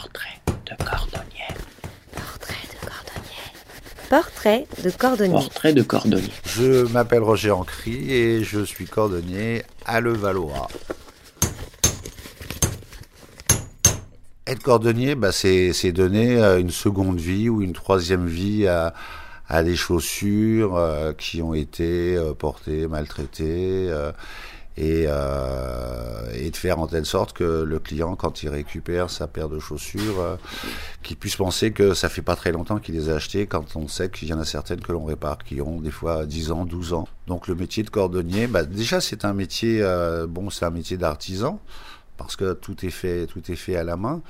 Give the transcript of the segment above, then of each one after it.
Portrait de cordonnier. Portrait de cordonnier. Portrait de cordonnier. Portrait de cordonnier. Je m'appelle Roger Ancry et je suis cordonnier à Levallois. Être cordonnier, bah, c'est donner euh, une seconde vie ou une troisième vie à, à des chaussures euh, qui ont été euh, portées, maltraitées, et, et de faire en telle sorte que le client, quand il récupère sa paire de chaussures, qu'il puisse penser que ça fait pas très longtemps qu'il les a achetées, quand on sait qu'il y en a certaines que l'on répare, qui ont des fois 10 ans, 12 ans. Donc le métier de cordonnier, bah, déjà c'est un métier, bon, c'est un métier d'artisan parce que tout est fait, tout est fait à la main.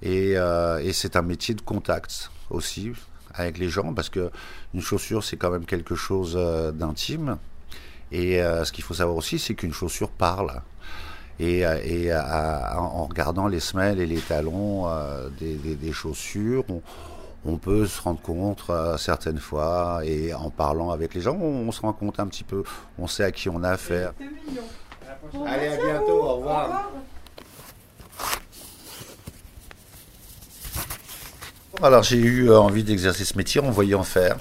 Et, euh, et c'est un métier de contact aussi avec les gens, parce que une chaussure c'est quand même quelque chose euh, d'intime. Et euh, ce qu'il faut savoir aussi, c'est qu'une chaussure parle. Et, et en regardant les semelles et les talons des, chaussures, on, peut se rendre compte certaines fois, et en parlant avec les gens, on, se rend compte un petit peu, on sait à qui on a affaire. Allez, à bientôt, au revoir. Alors j'ai eu euh, envie d'exercer ce métier en voyant faire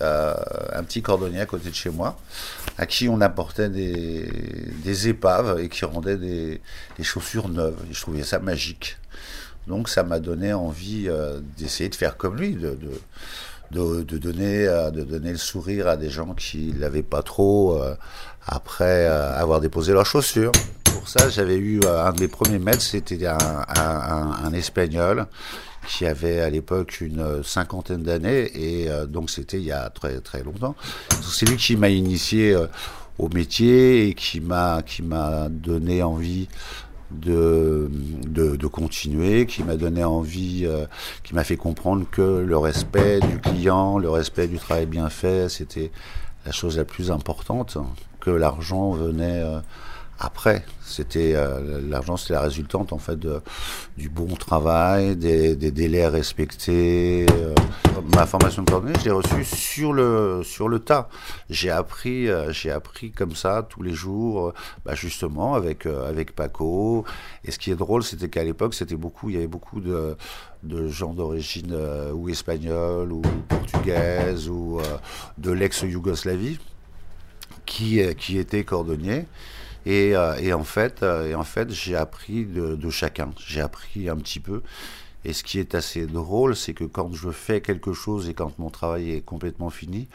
euh, un petit cordonnier à côté de chez moi, à qui on apportait des, épaves et qui rendait des, chaussures neuves. Je trouvais ça magique. Donc ça m'a donné envie euh, d'essayer de faire comme lui, euh, de donner le sourire à des gens qui l'avaient pas trop après avoir déposé leurs chaussures. Pour ça, j'avais eu un de mes premiers maîtres, c'était un, Espagnol qui avait à l'époque une cinquantaine d'années et euh, donc c'était il y a très très longtemps. C'est lui qui m'a initié euh, au métier et qui m'a qui m'a donné envie de, de, continuer, qui m'a donné envie, euh, qui m'a fait comprendre que le respect du client, le respect du travail bien fait, c'était la chose la plus importante, que l'argent venait après. C'était euh, l'argent, c'était la résultante en fait du bon travail, des, délais respectés. Euh, ma formation de coordonnée, je l'ai reçue sur le sur le tas. J'ai appris, euh, j'ai appris comme ça tous les jours, bah, justement avec avec Paco. Et ce qui est drôle, c'était qu'à l'époque, c'était beaucoup, il y avait beaucoup de de gens d'origine ou espagnole ou portugaise ou de l'ex-Yougoslavie qui qui étaient cordonniers. Et, euh, et, en fait, euh, en fait, j'ai appris de, chacun. J'ai appris un petit peu. Et ce qui est assez drôle, c'est que quand je fais quelque chose et quand mon travail est complètement fini,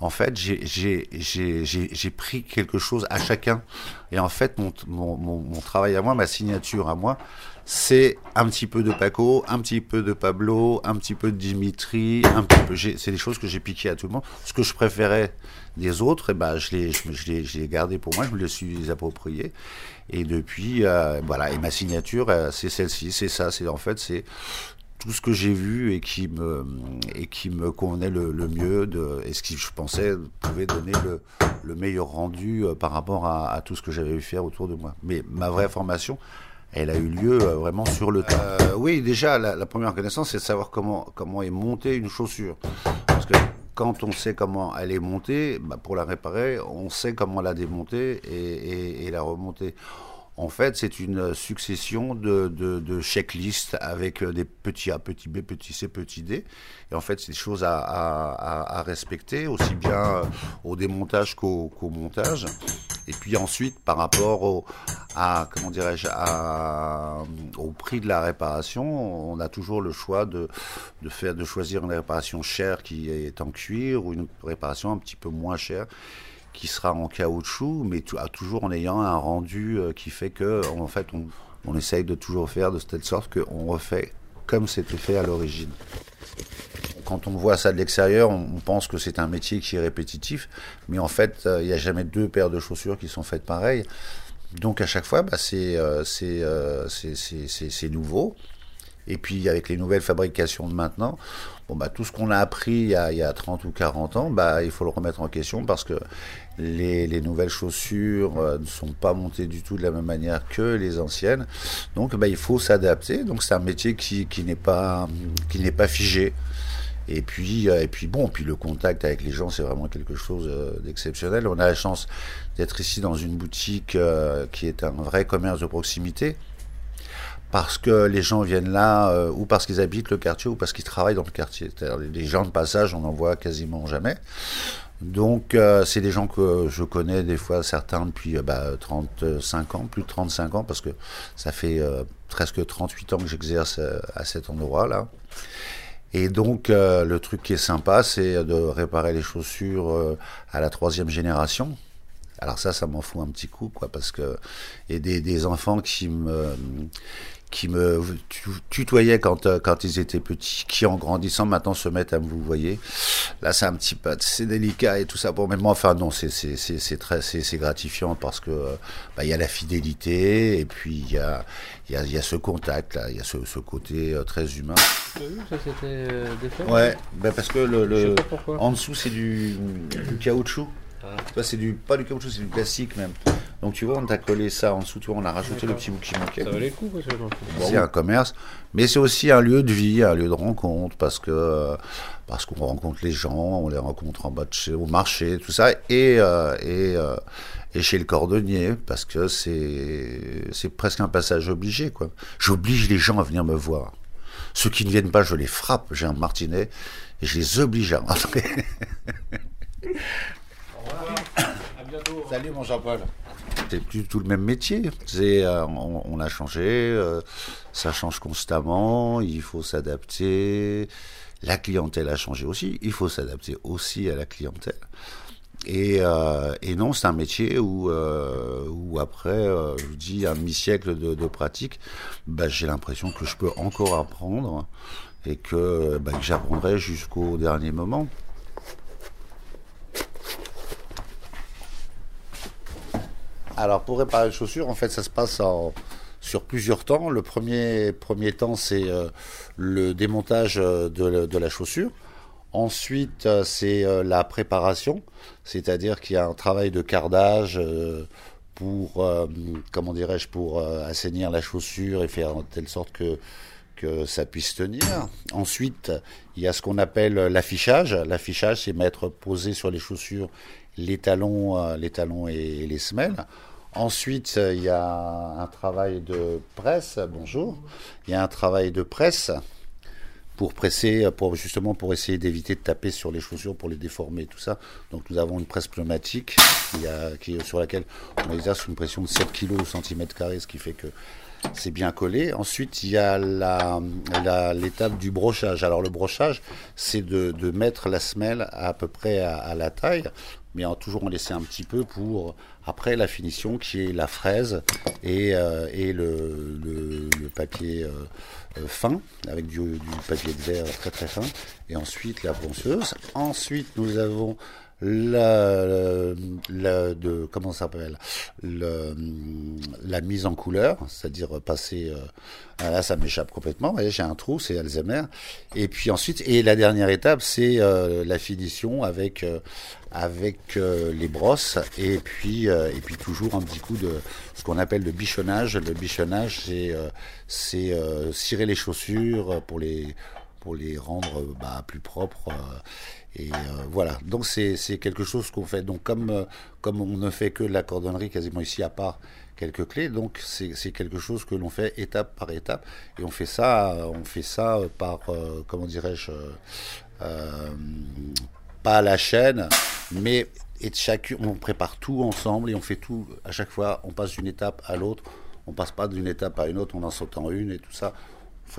en fait, j'ai pris quelque chose à chacun. Et en fait, mon, mon, travail à moi, ma signature à moi, c'est un petit peu de Paco, un petit peu de Pablo, un petit peu de Dimitri. C'est des choses que j'ai piquées à tout le monde. Ce que je préférais des autres, eh ben, je les, je, gardé pour moi, je me les suis approprié. Et depuis, euh, voilà. Et ma signature, euh, c'est celle-ci, c'est ça. C'est en fait, c'est tout ce que j'ai vu et qui me et qui me convenait le, le, mieux de et ce qui je pensais pouvait donner le, le meilleur rendu euh, par rapport à, tout ce que j'avais vu faire autour de moi. Mais ma vraie formation, elle a eu lieu vraiment sur le tas. Oui, déjà la, la première connaissance, c'est de savoir comment comment est montée une chaussure, parce que quand on sait comment elle est montée, bah, pour la réparer, on sait comment la démonter et, la remonter. En fait, c'est une succession de, de, de checklists avec des petits A, petits B, petits C, petits D. Et en fait, c'est des choses à, respecter, aussi bien au démontage qu'au qu montage. Et puis ensuite, par rapport au, à, comment dirais-je, au prix de la réparation, on a toujours le choix de, faire, de choisir une réparation chère qui est en cuir ou une réparation un petit peu moins chère qui sera en caoutchouc, mais toujours en ayant un rendu euh, qui fait que, en fait, on, on essaye de toujours faire de telle sorte qu'on refait comme c'était fait à l'origine. Quand on voit ça de l'extérieur, on pense que c'est un métier qui est répétitif, mais en fait, euh, il n'y a jamais deux paires de chaussures qui sont faites pareilles. Donc à chaque fois, bah, c'est euh, euh, nouveau. Et puis avec les nouvelles fabrications de maintenant, bah, tout ce qu'on a appris il y a, il y a 30 ou 40 ans, bah, il faut le remettre en question parce que les, les nouvelles chaussures euh, ne sont pas montées du tout de la même manière que les anciennes. Donc il faut s'adapter. Donc c'est un métier qui, n'est pas, figé. Et puis, et puis bon, puis le contact avec les gens, c'est vraiment quelque chose d'exceptionnel. On a la chance d'être ici dans une boutique qui est un vrai commerce de proximité parce que les gens viennent là euh, ou parce qu'ils habitent le quartier ou parce qu'ils travaillent dans le quartier. Les gens de passage, on n'en voit quasiment jamais. Donc euh, c'est des gens que je connais des fois certains depuis euh, bah, 35 ans, plus de 35 ans parce que ça fait presque 38 ans que j'exerce à cet endroit-là. Et donc le truc qui est sympa, c'est de réparer les chaussures à la troisième génération. Alors ça, ça m'en fout un petit coup, quoi, parce que et des, des enfants qui me qui me tutoyaient quand, euh, quand ils étaient petits, qui en grandissant maintenant se mettent à me vous voyez. Là, c'est un petit peu, c'est délicat et tout ça. Bon, mais moi, enfin, non, c'est, c'est, c'est, très, c'est, c'est gratifiant parce que, euh, bah, il y a la fidélité et puis il y a, il y a, y a ce contact là, il y a ce, ce côté euh, très humain. Ça c'était défait Ouais, ben parce que le, le en dessous c'est du, du caoutchouc. Ah. c'est du, pas du caoutchouc, c'est du plastique même. Donc tu vois, on t'a collé ça en dessous, tu vois, on a rajouté le petit bout qui manquait. Ça valait le coup, C'est un commerce, mais c'est aussi un lieu de vie, un lieu de rencontre, parce que parce qu'on rencontre les gens, on les rencontre en bas de chez, au marché, tout ça, et euh, et, euh, et chez le cordonnier, parce que c'est c'est presque un passage obligé, quoi. J'oblige les gens à venir me voir. Ceux qui ne viennent pas, je les frappe. J'ai un martinet et je les oblige à rentrer. Salut mon Jean-Paul. C'est plus tout le même métier. C'est, euh, on, a changé, euh, ça change constamment, il faut s'adapter. La clientèle a changé aussi, il faut s'adapter aussi à la clientèle. Et, euh, et non, c'est un métier où, où après, je vous dis, un demi-siècle de, de, pratique, bah, j'ai l'impression que je peux encore apprendre et que, bah, que j'apprendrai jusqu'au dernier moment. Alors pour réparer les chaussures, en fait, ça se passe sur plusieurs temps. Le premier, temps, c'est euh, le démontage euh, de, la chaussure. Ensuite, euh, c'est la préparation, c'est-à-dire qu'il y a un travail de cardage pour, comment dirais-je, pour assainir la chaussure et faire en telle sorte que que ça puisse tenir. Ensuite, il y a ce qu'on appelle l'affichage. L'affichage, c'est mettre posé sur les chaussures les talons et les semelles. Ensuite, il y a un travail de presse. Bonjour. Il y a un travail de presse pour presser, pour justement pour essayer d'éviter de taper sur les chaussures, pour les déformer, tout ça. Donc nous avons une presse pneumatique qui sur laquelle on exerce une pression de 7 kg au centimètre carré, ce qui fait que c'est bien collé. Ensuite, il y a l'étape du brochage. Alors le brochage, c'est de, mettre la semelle à, peu près à, la taille, mais en toujours en laisser un petit peu pour après la finition qui est la fraise et, euh, le, papier euh, euh, fin avec du, du, papier de verre très très fin et ensuite la ponceuse. Ensuite nous avons la, la, de comment s'appelle la mise en couleur, c'est-à-dire passer euh, là ça m'échappe complètement, j'ai un trou, c'est Alzheimer. Et puis ensuite et la dernière étape c'est euh, la finition avec euh, avec les brosses et puis et puis toujours un petit coup de ce qu'on appelle le bichonnage. Le bichonnage c'est c'est cirer les chaussures pour les pour les rendre bah, plus propres et euh, voilà, donc c'est quelque chose qu'on fait. Donc comme, euh, comme on ne fait que la cordonnerie quasiment ici, à part quelques clés, donc c'est quelque chose que l'on fait étape par étape. Et on fait ça, on fait ça par, euh, comment dirais-je, pas la chaîne, mais et chaque, on prépare tout ensemble et on fait tout à chaque fois. On passe d'une étape à l'autre. On passe pas d'une étape à une autre, on en saute en une et tout ça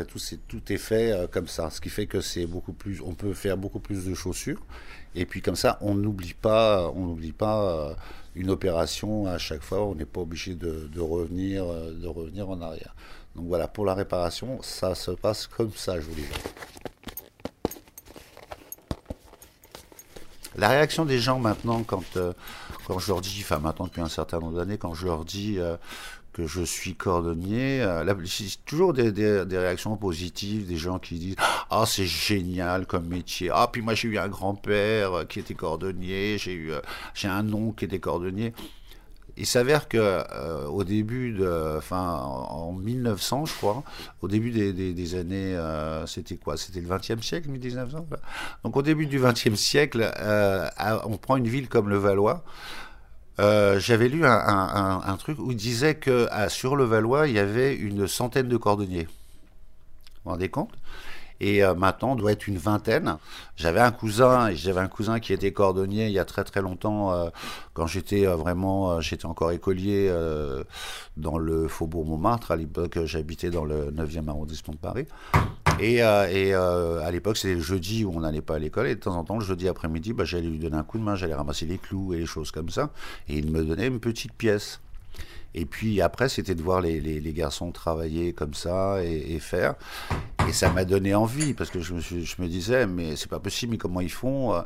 tout, est, tout est fait euh, comme ça, ce qui fait que c'est beaucoup plus, on peut faire beaucoup plus de chaussures. Et puis comme ça, on n'oublie pas, on n'oublie pas euh, une opération à chaque fois. On n'est pas obligé de, revenir, euh, de revenir en arrière. Donc voilà, pour la réparation, ça se passe comme ça, je vous dis. La réaction des gens maintenant, quand, quand je leur dis, enfin maintenant depuis un certain nombre d'années, quand je leur dis que je suis cordonnier, euh, toujours des, réactions positives, des gens qui disent ah c'est génial comme métier, ah puis moi j'ai eu un grand-père euh, qui était cordonnier, j'ai eu euh, j'ai un oncle qui était cordonnier. Il s'avère que euh, au début de, enfin en, 1900 je crois, au début des années, c'était quoi? C'était le 20e siècle, 1900. Donc au début du 20e siècle, on prend une ville comme le Valois. Euh, j'avais lu un, truc où il disait que sur le Valois, il y avait une centaine de cordonniers. Vous vous rendez compte? Et euh, maintenant on doit être une vingtaine. J'avais un cousin, j'avais un cousin qui était cordonnier il y a très très longtemps, euh, quand j'étais vraiment, j'étais encore écolier dans le Faubourg Montmartre. À l'époque, j'habitais dans le 9e arrondissement de Paris. Et, et à l'époque, c'était le jeudi où on n'allait pas à l'école. Et de temps en temps, le jeudi après-midi, bah, j'allais lui donner un coup de main, j'allais ramasser les clous et les choses comme ça. Et il me donnait une petite pièce. Et puis après, c'était de voir les, garçons travailler comme ça et, faire. Et ça m'a donné envie, parce que je me, suis, je me disais, mais c'est pas possible, mais comment ils font euh,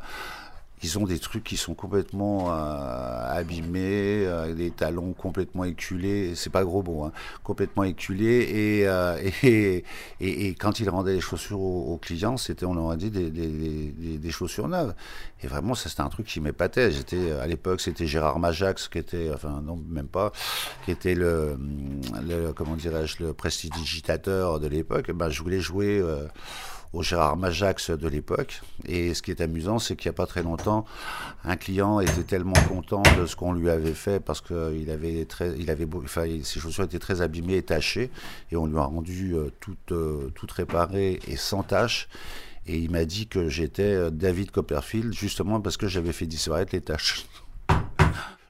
ils ont des trucs qui sont complètement euh, abîmés, euh, des talons complètement éculés, c'est pas gros bon, hein, complètement éculés, et, euh, et, et, et, quand ils rendaient les chaussures aux, clients, c'était, on aurait dit, des, des, des, chaussures neuves. Et vraiment, ça c'était un truc qui m'épatait. À l'époque, c'était Gérard Majax, qui était, enfin non, même pas, qui était le, comment dirais-je, le prestidigitateur de l'époque. Ben, je voulais jouer au Gérard Majax de l'époque. Et ce qui est amusant, c'est qu'il n'y a pas très longtemps, un client était tellement content de ce qu'on lui avait fait parce qu'il avait très, il avait, enfin, ses chaussures étaient très abîmées et tachées, et on lui a rendu euh, toutes, euh, toutes réparées et sans taches. Et il m'a dit que j'étais euh, David Copperfield justement parce que j'avais fait disparaître les taches.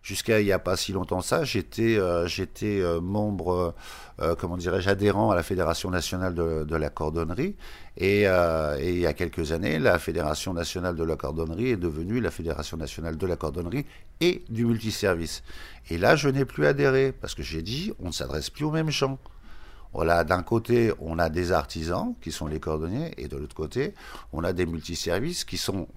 Jusqu'à il n'y a pas si longtemps ça, j'étais euh, j'étais euh, membre, euh, comment dirais-je, adhérent à la Fédération nationale de, la cordonnerie. Et, et, il y a quelques années, la Fédération nationale de la cordonnerie est devenue la Fédération nationale de la cordonnerie et du multiservice. Et là, je n'ai plus adhéré parce que j'ai dit, on ne s'adresse plus aux mêmes gens. Voilà, d'un côté, on a des artisans qui sont les cordonniers, et de l'autre côté, on a des multiservices qui sont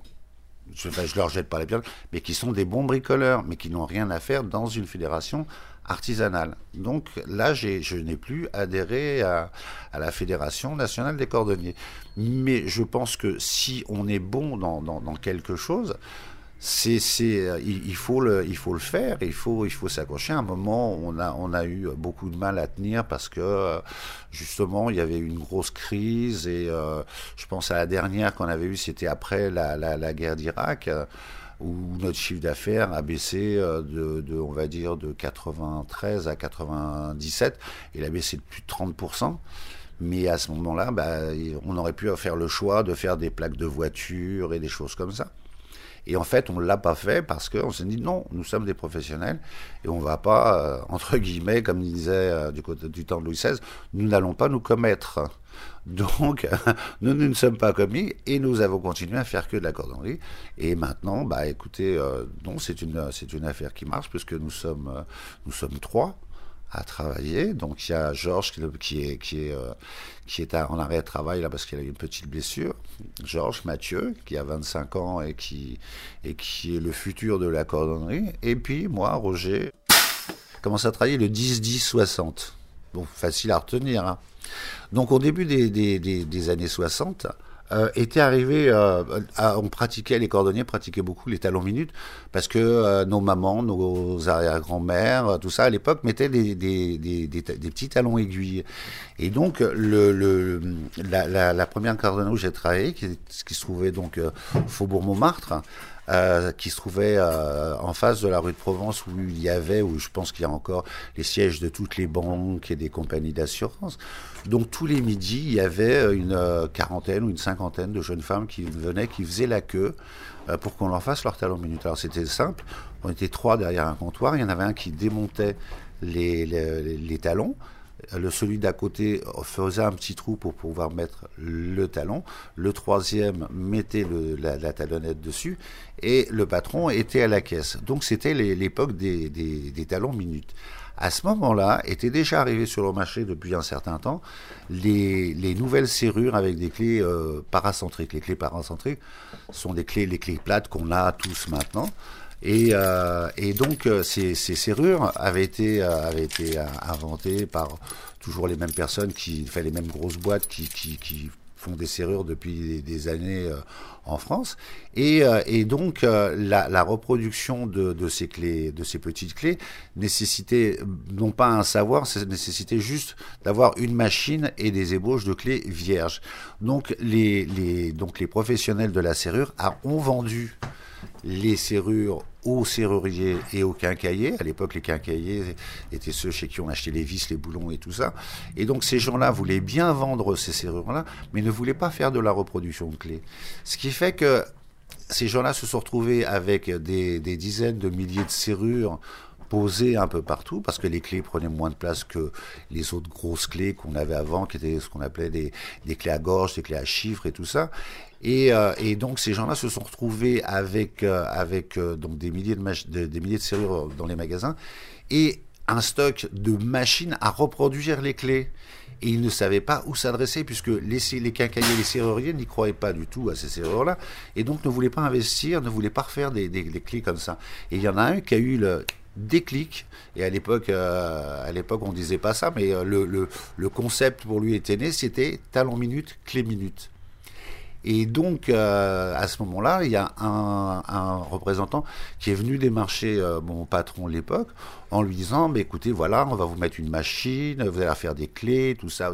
je, ne leur jette pas les pierres, mais qui sont des bons bricoleurs, mais qui n'ont rien à faire dans une fédération artisanale. Donc là, je n'ai plus adhéré à, la Fédération nationale des cordonniers. Mais je pense que si on est bon dans, dans quelque chose, c'est, euh, il, faut le, il faut le faire, il faut, il faut s'accrocher. À un moment, on a, on a eu beaucoup de mal à tenir parce que euh, justement, il y avait une grosse crise et euh, je pense à la dernière qu'on avait eue, c'était après la, la, la guerre d'Irak où notre chiffre d'affaires a baissé de, de, on va dire, de 93 à 97. Il a baissé de plus de 30%. Mais à ce moment-là, bah, on aurait pu faire le choix de faire des plaques de voiture et des choses comme ça. Et en fait, on ne l'a pas fait parce qu'on s'est dit non, nous sommes des professionnels et on ne va pas, euh, entre guillemets, comme disait euh, du, temps de Louis XVI, nous n'allons pas nous commettre. Donc, nous ne nous sommes pas commis et nous avons continué à faire que de la cordonnerie. Et maintenant, bah, écoutez, euh, non, c'est une, une affaire qui marche puisque nous sommes, nous sommes trois à travailler. Donc il y a Georges qui est, qui est, euh, qui est en arrêt de travail là parce qu'il a eu une petite blessure. Georges Mathieu qui a 25 ans et qui, et qui est le futur de la cordonnerie. Et puis moi, Roger, commence à travailler le 10-10-60. Bon, facile à retenir. Hein. Donc au début des, des, des, des années 60, euh, était arrivé, euh, on pratiquait, les cordonniers pratiquaient beaucoup les talons minutes, parce que euh, nos mamans, nos arrière-grand-mères, tout ça, à l'époque, mettaient des, des, des, petits talons aiguilles. Et donc, le, le, la première cordonnerie où j'ai travaillé, qui, qui, se trouvait donc Faubourg Montmartre, euh, qui se trouvait euh, en face de la rue de Provence où il y avait, où je pense qu'il y a encore les sièges de toutes les banques et des compagnies d'assurance. Donc tous les midis, il y avait une euh, quarantaine ou une cinquantaine de jeunes femmes qui venaient, qui faisaient la queue euh, pour qu'on leur fasse leur talon minute. Alors c'était simple, on était trois derrière un comptoir, il y en avait un qui démontait les, les, les talons, le celui d'à côté faisait un petit trou pour pouvoir mettre le talon. Le troisième mettait la, talonnette dessus et le patron était à la caisse. Donc c'était l'époque des, des, talons minutes. À ce moment-là, était déjà arrivé sur le marché depuis un certain temps les, les nouvelles serrures avec des clés euh, paracentriques. Les clés paracentriques sont des clés, les clés plates qu'on a tous maintenant. Et, euh, et donc euh, ces, serrures avaient été, euh, avaient été inventées par toujours les mêmes personnes qui font les mêmes grosses boîtes qui, qui, font des serrures depuis des, années en France. Et, donc la, reproduction de, ces clés, de ces petites clés, nécessitait non pas un savoir, nécessitait juste d'avoir une machine et des ébauches de clés vierges. Donc les, donc les professionnels de la serrure ont vendu les serrures aux serruriers et aux quincailliers. À l'époque, les quincailliers étaient ceux chez qui on achetait les vis, les boulons et tout ça. Et donc, ces gens-là voulaient bien vendre ces serrures-là, mais ne voulaient pas faire de la reproduction de clés. Ce qui fait que ces gens-là se sont retrouvés avec des, des dizaines de milliers de serrures posées un peu partout parce que les clés prenaient moins de place que les autres grosses clés qu'on avait avant, qui étaient ce qu'on appelait des, des, clés à gorge, des clés à chiffres et tout ça. Et, euh, et donc ces gens-là se sont retrouvés avec euh, avec euh, donc des milliers de, de, des milliers de serrures dans les magasins et un stock de machines à reproduire les clés et ils ne savaient pas où s'adresser puisque les, les quincailliers, les serruriers n'y croyaient pas du tout à ces serrures-là et donc ne voulaient pas investir, ne voulaient pas refaire des, des, des, clés comme ça. Et il y en a un qui a eu le déclic et à l'époque, euh, à l'époque on disait pas ça, mais le, le, le concept pour lui était né, c'était talon minute, clé minute. Et donc, euh, à ce moment-là, il y a un, représentant qui est venu démarcher euh, mon patron l'époque en lui disant, bah, écoutez, voilà, on va vous mettre une machine, vous allez faire des clés, tout ça,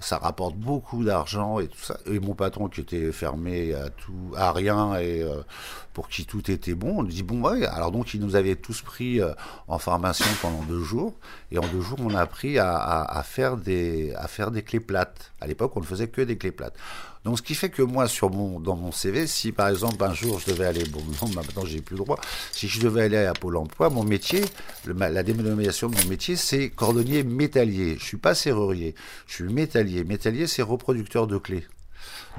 ça rapporte beaucoup d'argent et tout ça. Et mon patron qui était fermé à tout, à rien et euh, pour qui tout était bon, on lui dit, bon, ouais, alors donc il nous avait tous pris euh, en formation pendant deux jours et en deux jours, on a appris à faire des, à faire des clés plates. À l'époque, on ne faisait que des clés plates. Donc, ce qui fait que moi, sur mon, dans mon CV, si par exemple un jour je devais aller, bon, non, maintenant j'ai plus le droit, si je devais aller à Pôle emploi, mon métier, la dénomination de mon métier, c'est cordonnier métallier. Je suis pas serrurier, je suis métallier. Métallier, c'est reproducteur de clés.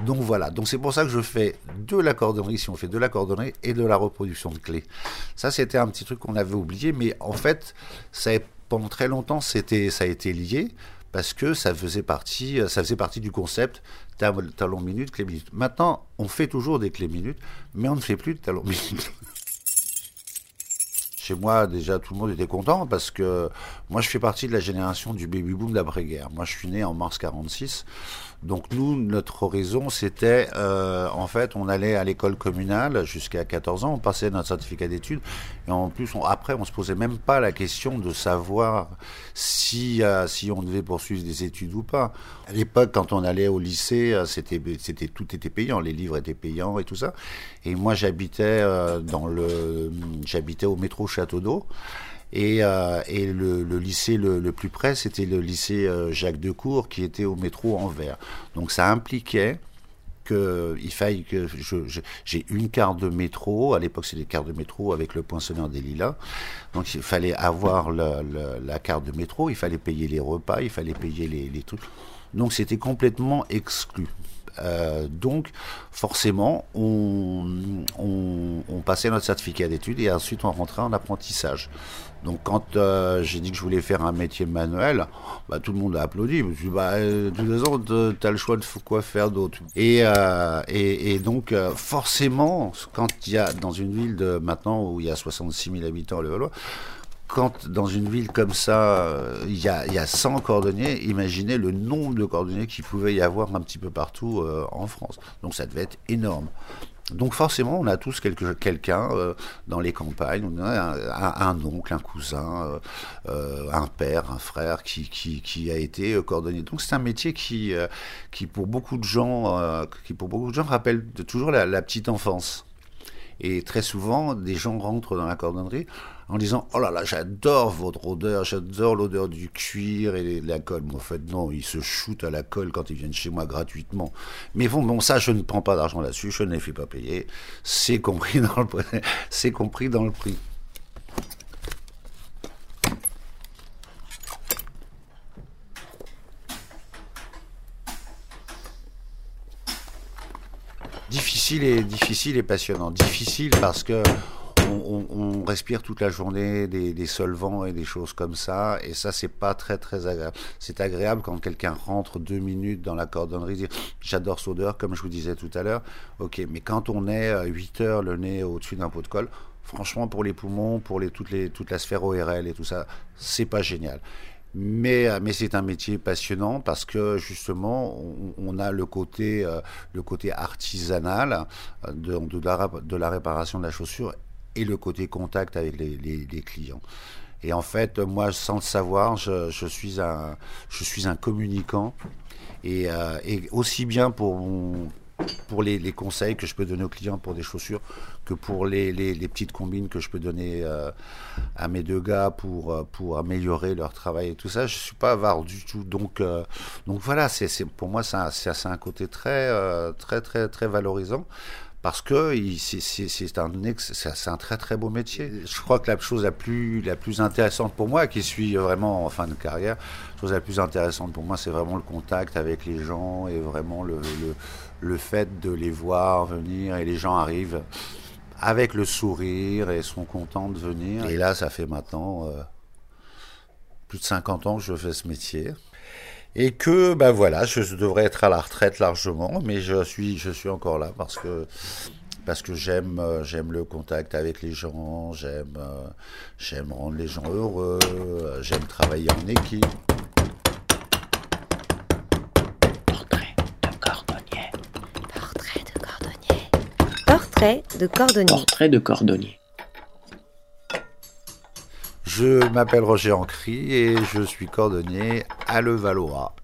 Donc voilà, donc c'est pour ça que je fais de la cordonnerie, si on fait de la cordonnerie, et de la reproduction de clés. Ça, c'était un petit truc qu'on avait oublié, mais en fait, ça, pendant très longtemps, ça a été lié parce que ça faisait partie, ça faisait partie du concept talon minute, clé minute. Maintenant, on fait toujours des clés minutes, mais on ne fait plus de talon minute. Chez moi, déjà, tout le monde était content parce que moi, je fais partie de la génération du baby boom d'après-guerre. Moi, je suis né en mars 46. Donc nous, notre horizon, c'était, euh, en fait, on allait à l'école communale jusqu'à 14 ans, on passait notre certificat d'études, et en plus, on, après, on se posait même pas la question de savoir si euh, si on devait poursuivre des études ou pas. À l'époque, quand on allait au lycée, euh, c'était c'était tout était payant, les livres étaient payants et tout ça. Et moi, j'habitais euh, dans le, j'habitais au métro Château d'Eau. Et, euh, et le, lycée le, plus près, c'était le lycée euh, Jacques Decour, qui était au métro Anvers. Donc ça impliquait qu'il faille que j'ai une carte de métro. À l'époque, c'était des cartes de métro avec le poinçonneur des lilas. Donc il fallait avoir la carte de métro, il fallait payer les repas, il fallait payer les, les trucs. Donc c'était complètement exclu. Euh, donc, forcément, on, passait notre certificat d'études et ensuite on rentrait en apprentissage. Donc, quand euh, j'ai dit que je voulais faire un métier manuel, bah, tout le monde a applaudi. Je me suis dit, bah, de toute façon, tu as le choix de quoi faire d'autre. Et, euh, et, donc, euh, forcément, quand il y a dans une ville de maintenant où il y a 66 000 habitants à Levallois, quand dans une ville comme ça, il y a, a 100 cordonniers, imaginez le nombre de cordonniers qu'il pouvait y avoir un petit peu partout euh, en France. Donc ça devait être énorme. Donc forcément, on a tous quelqu'un euh, dans les campagnes, un, oncle, un cousin, euh, un père, un frère qui, a été cordonnier. Donc c'est un métier qui, qui pour beaucoup de gens, qui pour beaucoup de gens rappelle toujours la petite enfance. Et très souvent, des gens rentrent dans la cordonnerie en disant Oh là là, j'adore votre odeur, j'adore l'odeur du cuir et de la colle. Mais en fait, non, ils se shootent à la colle quand ils viennent chez moi gratuitement. Mais bon, bon ça, je ne prends pas d'argent là-dessus, je ne les fais pas payer. C'est compris dans le prix. C'est compris dans le prix. Difficile et difficile et passionnant. Difficile parce que on, respire toute la journée des, solvants et des choses comme ça, et ça c'est pas très très agréable. C'est agréable quand quelqu'un rentre deux minutes dans la cordonnerie, dire j'adore cette odeur, comme je vous disais tout à l'heure. Ok, mais quand on est à 8 heures le nez au-dessus d'un pot de colle, franchement pour les poumons, pour les, toutes les, toute la sphère ORL et tout ça, c'est pas génial. Mais, mais c'est un métier passionnant parce que justement, on, a le côté, euh, le côté artisanal de, la, de la réparation de la chaussure et le côté contact avec les, clients. Et en fait, moi, sans le savoir, je, suis un, je suis un communicant et, euh, aussi bien pour pour les, conseils que je peux donner aux clients pour des chaussures que pour les, les, petites combines que je peux donner euh, à mes deux gars pour, euh, pour améliorer leur travail et tout ça. Je suis pas avare du tout. Donc, donc voilà, c'est, pour moi, c'est un, un, côté très, très, très, très valorisant parce que c'est un, très très beau métier. Je crois que la chose la plus, la plus intéressante pour moi, qui suis vraiment en fin de carrière, chose la plus intéressante pour moi, c'est vraiment le contact avec les gens et vraiment le, le, le, fait de les voir venir et les gens arrivent avec le sourire et sont contents de venir. Et là, ça fait maintenant euh, plus de 50 ans que je fais ce métier et que ben voilà, je devrais être à la retraite largement, mais je suis je suis encore là parce que parce que j'aime j'aime le contact avec les gens, j'aime j'aime rendre les gens heureux, j'aime travailler en équipe. Portrait de cordonnier. Portrait de cordonnier. Portrait de cordonnier. Portrait de cordonnier. Je m'appelle Roger Ancry et je suis cordonnier à Levallois.